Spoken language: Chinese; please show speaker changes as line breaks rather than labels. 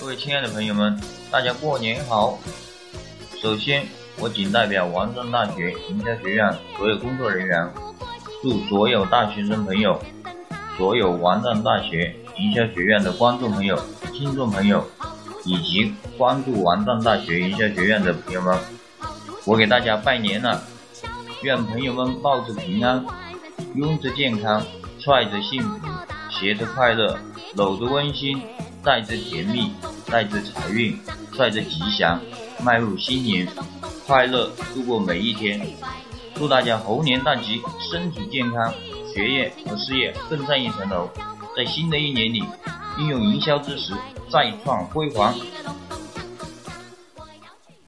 各位亲爱的朋友们，大家过年好！首先，我仅代表王庄大学营销学院所有工作人员，祝所有大学生朋友、所有王庄大学营销学院的观众朋友、听众朋友，以及关注王庄大学营销学院的朋友们，我给大家拜年了！愿朋友们抱着平安，拥着健康，揣着幸福，携着快乐，搂着温馨。带着甜蜜，带着财运，带着吉祥，迈入新年，快乐度过每一天。祝大家猴年大吉，身体健康，学业和事业更上一层楼。在新的一年里，运用营销知识再创辉煌。